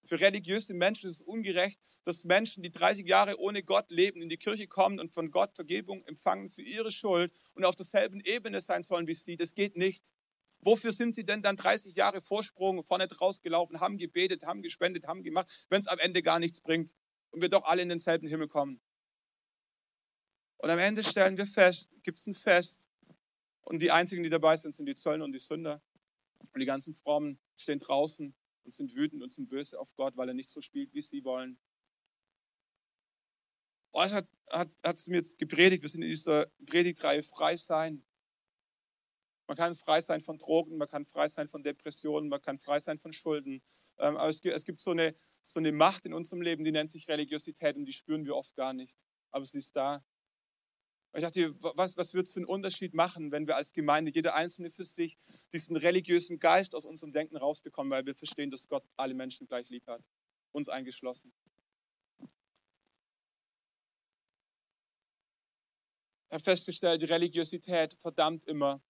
Für religiöse Menschen ist es ungerecht, dass Menschen, die 30 Jahre ohne Gott leben, in die Kirche kommen und von Gott Vergebung empfangen für ihre Schuld und auf derselben Ebene sein sollen wie sie. Das geht nicht. Wofür sind sie denn dann 30 Jahre Vorsprung vorne draus gelaufen, haben gebetet, haben gespendet, haben gemacht, wenn es am Ende gar nichts bringt und wir doch alle in denselben Himmel kommen? Und am Ende stellen wir fest, gibt es ein Fest und die einzigen, die dabei sind, sind die Zöllner und die Sünder. Und die ganzen Frommen stehen draußen und sind wütend und sind böse auf Gott, weil er nicht so spielt, wie sie wollen. Oh, es hat, hat, hat mir jetzt gepredigt, wir sind in dieser Predigtreihe frei sein. Man kann frei sein von Drogen, man kann frei sein von Depressionen, man kann frei sein von Schulden. Ähm, aber es gibt, es gibt so, eine, so eine Macht in unserem Leben, die nennt sich Religiosität und die spüren wir oft gar nicht. Aber sie ist da. Ich dachte, was, was wird es für einen Unterschied machen, wenn wir als Gemeinde, jeder Einzelne für sich, diesen religiösen Geist aus unserem Denken rausbekommen, weil wir verstehen, dass Gott alle Menschen gleich lieb hat, uns eingeschlossen. Ich habe festgestellt, die Religiosität verdammt immer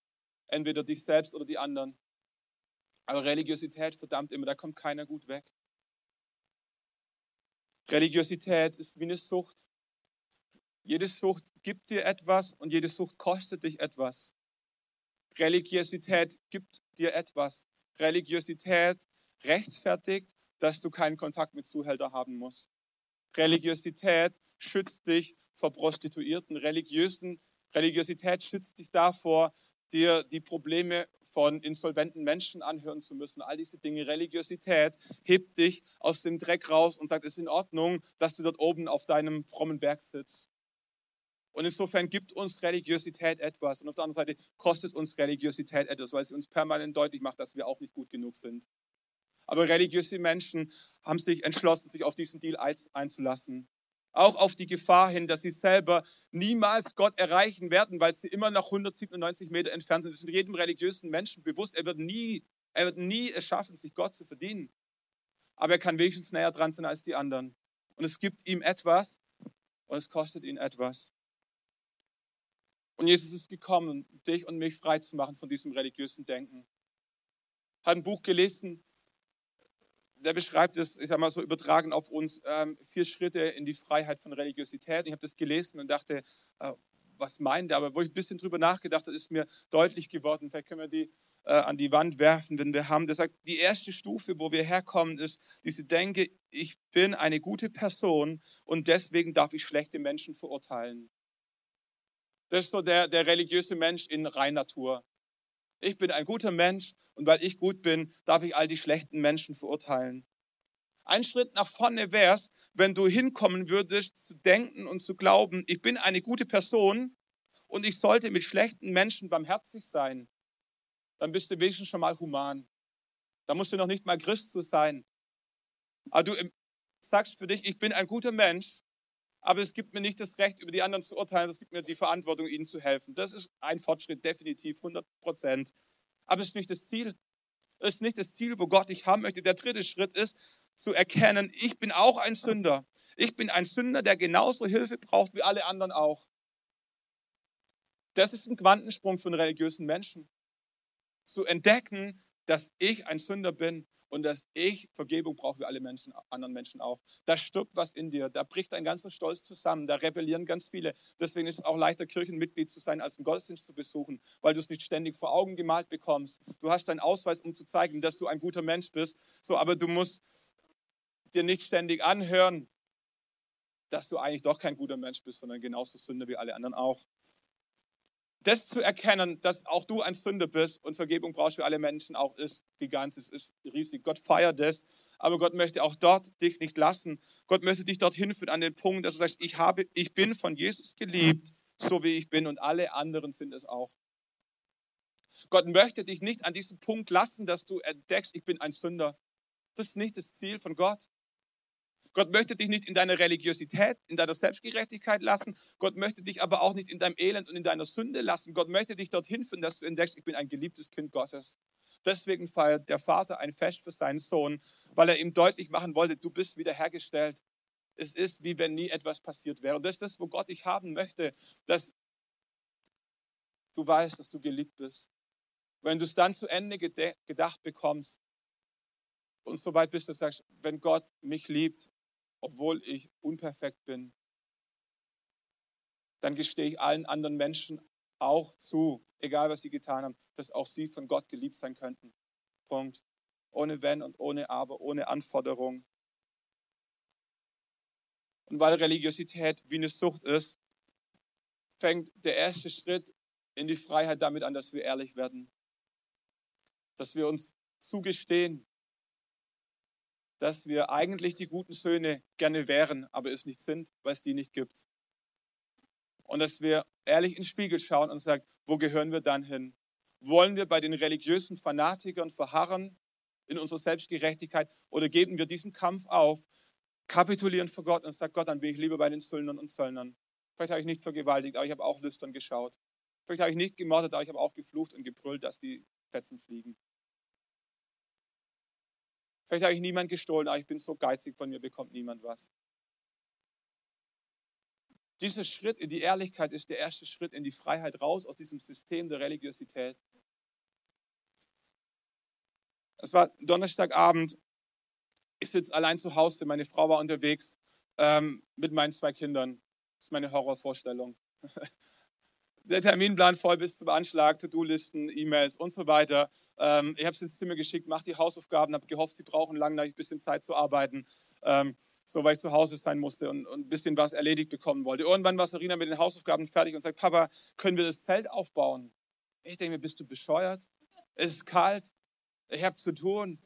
entweder dich selbst oder die anderen. Aber Religiosität verdammt immer, da kommt keiner gut weg. Religiosität ist wie eine Sucht. Jede Sucht gibt dir etwas und jede Sucht kostet dich etwas. Religiosität gibt dir etwas. Religiosität rechtfertigt, dass du keinen Kontakt mit Zuhälter haben musst. Religiosität schützt dich vor Prostituierten. Religiösen, Religiosität schützt dich davor, dir die Probleme von insolventen Menschen anhören zu müssen. All diese Dinge. Religiosität hebt dich aus dem Dreck raus und sagt, es ist in Ordnung, dass du dort oben auf deinem frommen Berg sitzt. Und insofern gibt uns Religiosität etwas. Und auf der anderen Seite kostet uns Religiosität etwas, weil sie uns permanent deutlich macht, dass wir auch nicht gut genug sind. Aber religiöse Menschen haben sich entschlossen, sich auf diesen Deal einzulassen. Auch auf die Gefahr hin, dass sie selber niemals Gott erreichen werden, weil sie immer noch 197 Meter entfernt sind. Das ist jedem religiösen Menschen bewusst. Er wird nie, er wird nie es schaffen, sich Gott zu verdienen. Aber er kann wenigstens näher dran sein als die anderen. Und es gibt ihm etwas und es kostet ihn etwas. Und Jesus ist gekommen, dich und mich frei zu machen von diesem religiösen Denken. Hat ein Buch gelesen, der beschreibt es, ich sag mal so übertragen auf uns, ähm, vier Schritte in die Freiheit von Religiosität. Ich habe das gelesen und dachte, äh, was meint er? Aber wo ich ein bisschen drüber nachgedacht habe, ist mir deutlich geworden. Vielleicht können wir die äh, an die Wand werfen, wenn wir haben. Der sagt, die erste Stufe, wo wir herkommen, ist diese Denke, ich bin eine gute Person und deswegen darf ich schlechte Menschen verurteilen. Das ist so der, der religiöse Mensch in Reinnatur. Ich bin ein guter Mensch und weil ich gut bin, darf ich all die schlechten Menschen verurteilen. Ein Schritt nach vorne wäre es, wenn du hinkommen würdest, zu denken und zu glauben, ich bin eine gute Person und ich sollte mit schlechten Menschen barmherzig sein. Dann bist du wenigstens schon mal human. Da musst du noch nicht mal Christus sein. Aber du ähm, sagst für dich, ich bin ein guter Mensch aber es gibt mir nicht das Recht, über die anderen zu urteilen, es gibt mir die Verantwortung, ihnen zu helfen. Das ist ein Fortschritt, definitiv, 100 Prozent. Aber es ist nicht das Ziel. Es ist nicht das Ziel, wo Gott dich haben möchte. Der dritte Schritt ist, zu erkennen, ich bin auch ein Sünder. Ich bin ein Sünder, der genauso Hilfe braucht wie alle anderen auch. Das ist ein Quantensprung für einen religiösen Menschen. Zu entdecken, dass ich ein Sünder bin und dass ich Vergebung brauche wie alle Menschen, anderen Menschen auch. Da stirbt was in dir, da bricht dein ganzer Stolz zusammen, da rebellieren ganz viele. Deswegen ist es auch leichter, Kirchenmitglied zu sein, als einen Gottesdienst zu besuchen, weil du es nicht ständig vor Augen gemalt bekommst. Du hast deinen Ausweis, um zu zeigen, dass du ein guter Mensch bist, so, aber du musst dir nicht ständig anhören, dass du eigentlich doch kein guter Mensch bist, sondern genauso Sünder wie alle anderen auch das zu erkennen, dass auch du ein Sünder bist und Vergebung brauchst für alle Menschen auch, ist gigantisch, ist riesig. Gott feiert das, aber Gott möchte auch dort dich nicht lassen. Gott möchte dich dorthin führen an den Punkt, dass du sagst, ich, habe, ich bin von Jesus geliebt, so wie ich bin und alle anderen sind es auch. Gott möchte dich nicht an diesem Punkt lassen, dass du entdeckst, ich bin ein Sünder. Das ist nicht das Ziel von Gott. Gott möchte dich nicht in deiner Religiosität, in deiner Selbstgerechtigkeit lassen. Gott möchte dich aber auch nicht in deinem Elend und in deiner Sünde lassen. Gott möchte dich dorthin führen, dass du entdeckst, ich bin ein geliebtes Kind Gottes. Deswegen feiert der Vater ein Fest für seinen Sohn, weil er ihm deutlich machen wollte, du bist wiederhergestellt. Es ist, wie wenn nie etwas passiert wäre. Und das ist das, wo Gott dich haben möchte, dass du weißt, dass du geliebt bist. Wenn du es dann zu Ende gedacht bekommst und so weit bist, du sagst, wenn Gott mich liebt, obwohl ich unperfekt bin, dann gestehe ich allen anderen Menschen auch zu, egal was sie getan haben, dass auch sie von Gott geliebt sein könnten. Punkt. Ohne Wenn und ohne Aber, ohne Anforderung. Und weil Religiosität wie eine Sucht ist, fängt der erste Schritt in die Freiheit damit an, dass wir ehrlich werden. Dass wir uns zugestehen, dass wir eigentlich die guten Söhne gerne wären, aber es nicht sind, weil es die nicht gibt. Und dass wir ehrlich in den Spiegel schauen und sagen, wo gehören wir dann hin? Wollen wir bei den religiösen Fanatikern verharren in unserer Selbstgerechtigkeit oder geben wir diesen Kampf auf, kapitulieren vor Gott und sagen, Gott, dann bin ich lieber bei den Zöllnern und Zöllnern. Vielleicht habe ich nicht vergewaltigt, aber ich habe auch lüstern geschaut. Vielleicht habe ich nicht gemordet, aber ich habe auch geflucht und gebrüllt, dass die Fetzen fliegen. Vielleicht habe ich niemand gestohlen, aber ich bin so geizig, von mir bekommt niemand was. Dieser Schritt in die Ehrlichkeit ist der erste Schritt in die Freiheit raus aus diesem System der Religiosität. Es war Donnerstagabend. Ich sitze allein zu Hause. Meine Frau war unterwegs ähm, mit meinen zwei Kindern. Das ist meine Horrorvorstellung. <laughs> Der Terminplan voll bis zum Anschlag, To-Do-Listen, E-Mails und so weiter. Ähm, ich habe es ins Zimmer geschickt, mache die Hausaufgaben, habe gehofft, sie brauchen lang, ein bisschen Zeit zu arbeiten. Ähm, so, weil ich zu Hause sein musste und, und, ein bisschen was erledigt bekommen wollte. Irgendwann war Sarina mit den Hausaufgaben fertig und sagt, Papa, können wir das Zelt aufbauen? Ich denke mir, bist du bescheuert? Es ist kalt, ich habe zu tun,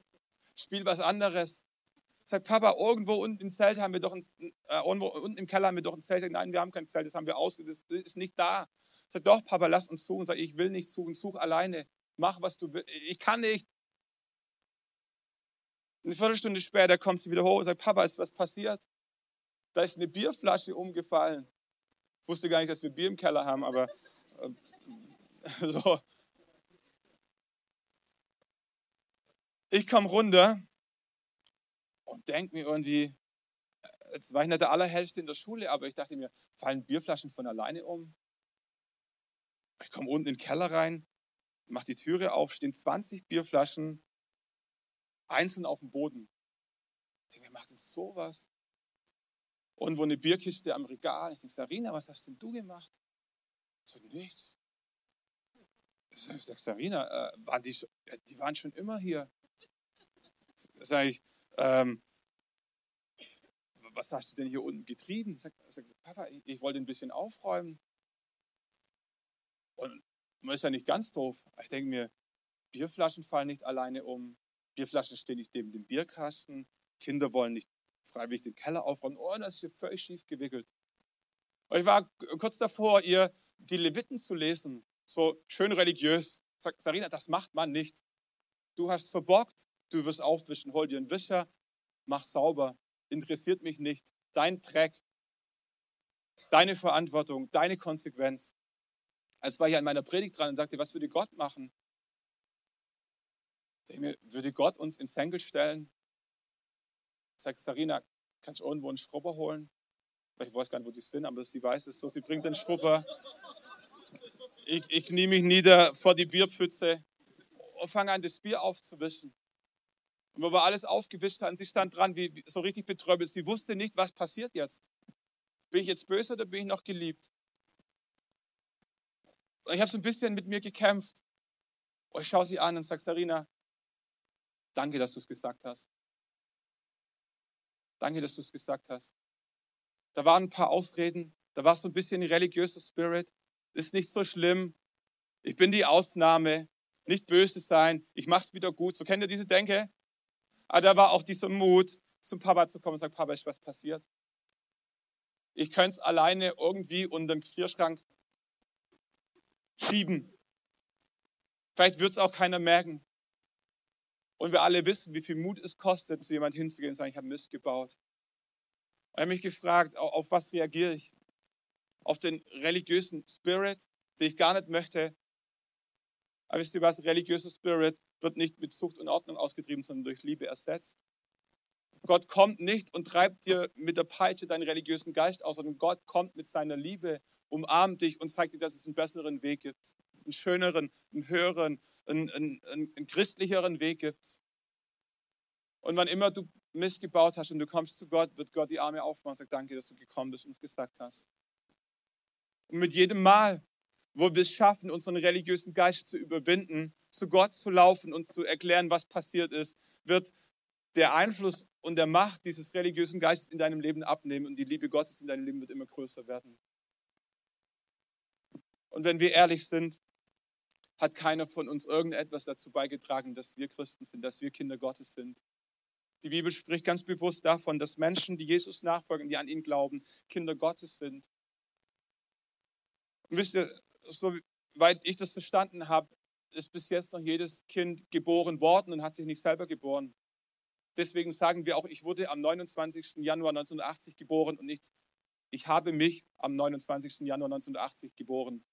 spiel was anderes. Sagt Papa, irgendwo unten im Zelt haben wir doch ein, äh, irgendwo unten im Keller haben wir doch ein Zelt. Sagt, nein, wir haben kein Zelt, das haben wir ausgesucht, das ist nicht da. Sagt, doch, Papa, lass uns suchen. Sagt, ich will nicht suchen, such alleine mach, was du willst. Ich kann nicht. Eine Viertelstunde später kommt sie wieder hoch und sagt, Papa, ist was passiert? Da ist eine Bierflasche umgefallen. Ich wusste gar nicht, dass wir Bier im Keller haben, aber äh, <laughs> so. Ich komme runter und denke mir irgendwie, jetzt war ich nicht der Allerhellste in der Schule, aber ich dachte mir, fallen Bierflaschen von alleine um? Ich komme unten in den Keller rein, mache die Türe auf, stehen 20 Bierflaschen einzeln auf dem Boden. Ich denke, wer macht denn sowas? Und wo eine Bierkiste am Regal. Ich denke, Sarina, was hast denn du gemacht? Ich sage, nichts. Ich sage, Sarina, äh, waren die, die waren schon immer hier. Sag ich, ähm, was hast du denn hier unten getrieben? Sag, sag Papa, ich, ich, wollte ein bisschen aufräumen. Und man ist ja nicht ganz doof. Ich denke mir, Bierflaschen fallen nicht alleine um. Bierflaschen stehen nicht neben dem Bierkasten. Kinder wollen nicht freiwillig den Keller aufräumen. Oh, das ist hier völlig schief gewickelt. Und ich war kurz davor, ihr die Leviten zu lesen, so schön religiös. Sagt Sarina, das macht man nicht. Du hast verbockt, du wirst aufwischen, hol dir einen Wischer, mach sauber, interessiert mich nicht. Dein Dreck, deine Verantwortung, deine Konsequenz. Als war ich an meiner Predigt dran und sagte, was würde Gott machen? Ich mir, würde Gott uns ins Henkel stellen? Sagt Sarina, kannst du irgendwo einen Schrubber holen? Ich weiß gar nicht, wo die sind, aber sie weiß es so. Sie bringt den Schrubber. Ich, ich knie mich nieder vor die Bierpfütze und fange an, das Bier aufzuwischen. Und wo wir alles aufgewischt hatten, sie stand dran, wie, so richtig betröppelt. Sie wusste nicht, was passiert jetzt. Bin ich jetzt böse oder bin ich noch geliebt? Und ich habe so ein bisschen mit mir gekämpft. Und ich schaue sie an und sage, Sarina, danke, dass du es gesagt hast. Danke, dass du es gesagt hast. Da waren ein paar Ausreden, da war so ein bisschen religiöser Spirit. Ist nicht so schlimm. Ich bin die Ausnahme. Nicht böse sein. Ich mache es wieder gut. So kennt ihr diese Denke? Aber da war auch dieser Mut, zum Papa zu kommen und sagen, Papa, ist was passiert? Ich könnte es alleine irgendwie unter den Gefrierschrank schieben. Vielleicht wird es auch keiner merken. Und wir alle wissen, wie viel Mut es kostet, zu jemand hinzugehen und sagen, ich habe Mist gebaut. Und er hat mich gefragt, auf was reagiere ich? Auf den religiösen Spirit, den ich gar nicht möchte. Aber wisst ihr was? Religiöser Spirit wird nicht mit Zucht und Ordnung ausgetrieben, sondern durch Liebe ersetzt. Gott kommt nicht und treibt dir mit der Peitsche deinen religiösen Geist aus, sondern Gott kommt mit seiner Liebe, umarmt dich und zeigt dir, dass es einen besseren Weg gibt, einen schöneren, einen höheren, einen, einen, einen christlicheren Weg gibt. Und wann immer du Mist gebaut hast und du kommst zu Gott, wird Gott die Arme aufmachen und sagt, danke, dass du gekommen bist und es gesagt hast. Und mit jedem Mal, wo wir es schaffen, unseren religiösen Geist zu überwinden, zu Gott zu laufen und zu erklären, was passiert ist, wird der Einfluss und der Macht dieses religiösen Geistes in deinem Leben abnehmen und die Liebe Gottes in deinem Leben wird immer größer werden. Und wenn wir ehrlich sind, hat keiner von uns irgendetwas dazu beigetragen, dass wir Christen sind, dass wir Kinder Gottes sind. Die Bibel spricht ganz bewusst davon, dass Menschen, die Jesus nachfolgen, die an ihn glauben, Kinder Gottes sind. Und wisst ihr, soweit ich das verstanden habe, ist bis jetzt noch jedes Kind geboren worden und hat sich nicht selber geboren. Deswegen sagen wir auch, ich wurde am 29. Januar 1980 geboren und nicht, ich habe mich am 29. Januar 1980 geboren.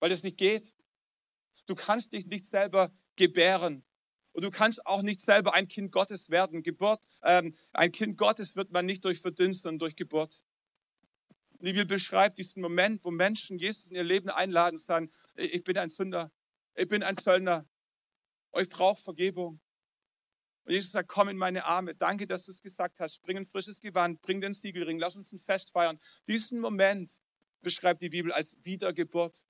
Weil das nicht geht. Du kannst dich nicht selber gebären. Und du kannst auch nicht selber ein Kind Gottes werden. Geburt, ähm, ein Kind Gottes wird man nicht durch Verdienst, sondern durch Geburt. Die Bibel beschreibt diesen Moment, wo Menschen Jesus in ihr Leben einladen und sagen, ich bin ein Sünder, ich bin ein Zöllner, ich brauche Vergebung. Und Jesus sagt, komm in meine Arme, danke, dass du es gesagt hast, bring ein frisches Gewand, bring den Siegelring, lass uns ein Fest feiern. Diesen Moment beschreibt die Bibel als Wiedergeburt.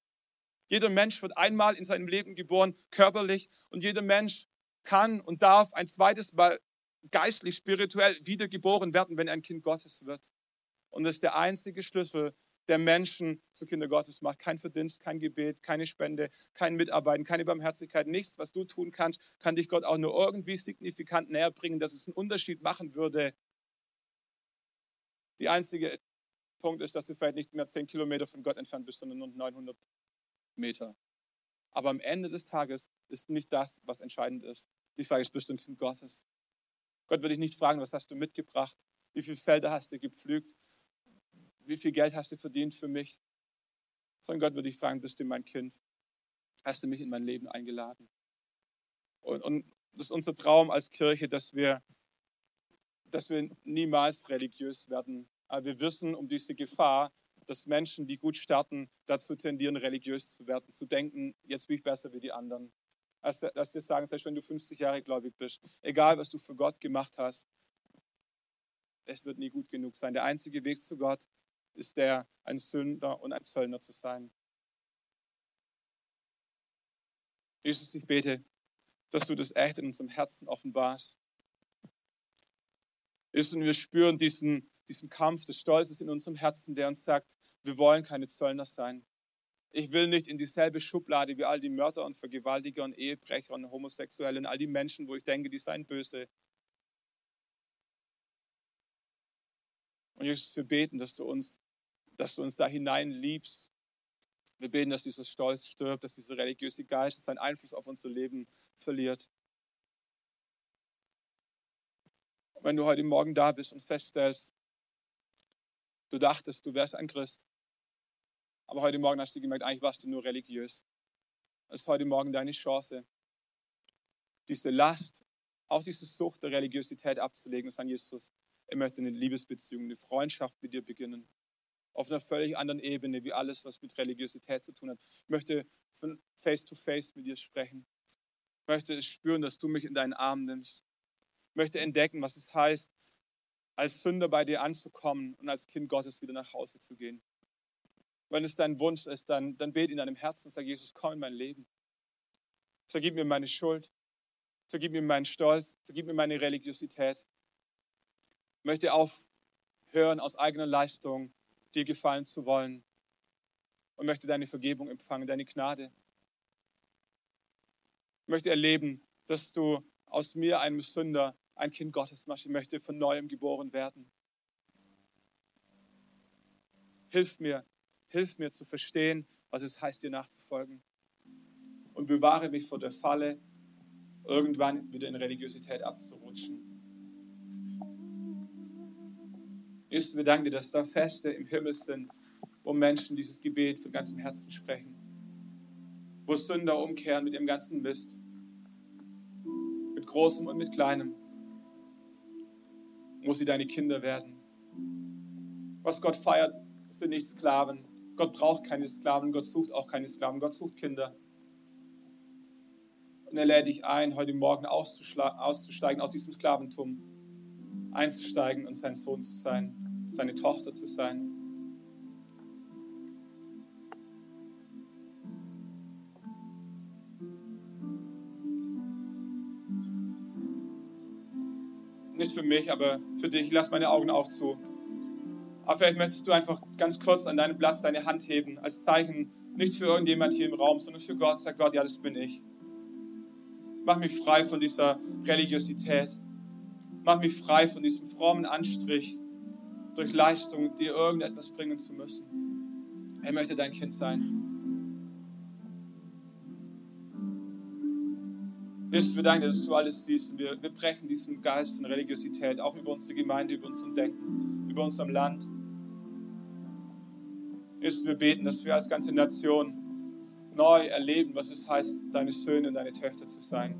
Jeder Mensch wird einmal in seinem Leben geboren, körperlich, und jeder Mensch kann und darf ein zweites Mal geistlich, spirituell wiedergeboren werden, wenn er ein Kind Gottes wird. Und das ist der einzige Schlüssel, der Menschen zu Kinder Gottes macht. Kein Verdienst, kein Gebet, keine Spende, kein Mitarbeiten, keine Barmherzigkeit, nichts, was du tun kannst, kann dich Gott auch nur irgendwie signifikant näher bringen, dass es einen Unterschied machen würde. Die einzige Punkt ist, dass du vielleicht nicht mehr 10 Kilometer von Gott entfernt bist, sondern nur 900 Meter. Aber am Ende des Tages ist nicht das, was entscheidend ist. Die Frage ist, bist du ein Kind Gottes? Gott würde dich nicht fragen, was hast du mitgebracht? Wie viele Felder hast du gepflügt? Wie viel Geld hast du verdient für mich? Sondern Gott würde dich fragen, bist du mein Kind? Hast du mich in mein Leben eingeladen? Und, und das ist unser Traum als Kirche, dass wir, dass wir niemals religiös werden. Aber wir wissen um diese Gefahr, dass Menschen, die gut starten, dazu tendieren, religiös zu werden, zu denken, jetzt bin ich besser wie die anderen. Lass dir sagen, selbst wenn du 50 Jahre gläubig bist, egal was du für Gott gemacht hast, es wird nie gut genug sein. Der einzige Weg zu Gott ist der, ein Sünder und ein Zöllner zu sein. Jesus, ich bete, dass du das echt in unserem Herzen offenbarst. Ist und wir spüren diesen, diesen Kampf des Stolzes in unserem Herzen, der uns sagt, wir wollen keine Zöllner sein. Ich will nicht in dieselbe Schublade wie all die Mörder und Vergewaltiger und Ehebrecher und Homosexuelle und all die Menschen, wo ich denke, die seien böse. Und Jesus, wir beten, dass du uns, dass du uns da hinein liebst. Wir beten, dass dieser Stolz stirbt, dass dieser religiöse Geist seinen Einfluss auf unser Leben verliert. wenn du heute Morgen da bist und feststellst, du dachtest, du wärst ein Christ, aber heute Morgen hast du gemerkt, eigentlich warst du nur religiös. Es ist heute Morgen deine Chance, diese Last, auch diese Sucht der Religiosität abzulegen und sagen, Jesus, ich möchte eine Liebesbeziehung, eine Freundschaft mit dir beginnen. Auf einer völlig anderen Ebene, wie alles, was mit Religiosität zu tun hat. Ich möchte von face to face mit dir sprechen. Ich möchte spüren, dass du mich in deinen Arm nimmst möchte entdecken, was es heißt, als Sünder bei dir anzukommen und als Kind Gottes wieder nach Hause zu gehen. Wenn es dein Wunsch ist, dann, dann bet in deinem Herzen und sag, Jesus, komm in mein Leben. Vergib mir meine Schuld. Vergib mir meinen Stolz. Vergib mir meine Religiosität. Ich möchte aufhören, aus eigener Leistung dir gefallen zu wollen und möchte deine Vergebung empfangen, deine Gnade. Ich möchte erleben, dass du aus mir, einem Sünder, ein Kind Gottes. Ich möchte von neuem geboren werden. Hilf mir, hilf mir zu verstehen, was es heißt, dir nachzufolgen. Und bewahre mich vor der Falle, irgendwann wieder in Religiosität abzurutschen. Jesus, wir danken dir, dass da Feste im Himmel sind, wo Menschen dieses Gebet von ganzem Herzen sprechen. Wo Sünder umkehren mit ihrem ganzen Mist. Mit Großem und mit Kleinem muss sie deine Kinder werden. Was Gott feiert, sind nicht Sklaven. Gott braucht keine Sklaven, Gott sucht auch keine Sklaven, Gott sucht Kinder. Und er lädt dich ein, heute Morgen auszusteigen aus diesem Sklaventum, einzusteigen und sein Sohn zu sein, seine Tochter zu sein. Nicht für mich, aber für dich. Lass meine Augen auch zu. Aber vielleicht möchtest du einfach ganz kurz an deinem Platz deine Hand heben, als Zeichen, nicht für irgendjemand hier im Raum, sondern für Gott. Sag Gott, ja, das bin ich. Mach mich frei von dieser Religiosität. Mach mich frei von diesem frommen Anstrich, durch Leistung dir irgendetwas bringen zu müssen. Er möchte dein Kind sein. Jesus, wir danken dass du alles siehst und wir, wir brechen diesen Geist von Religiosität auch über unsere Gemeinde, über unser Denken, über unserem Land. Jesus, wir beten, dass wir als ganze Nation neu erleben, was es heißt, deine Söhne und deine Töchter zu sein.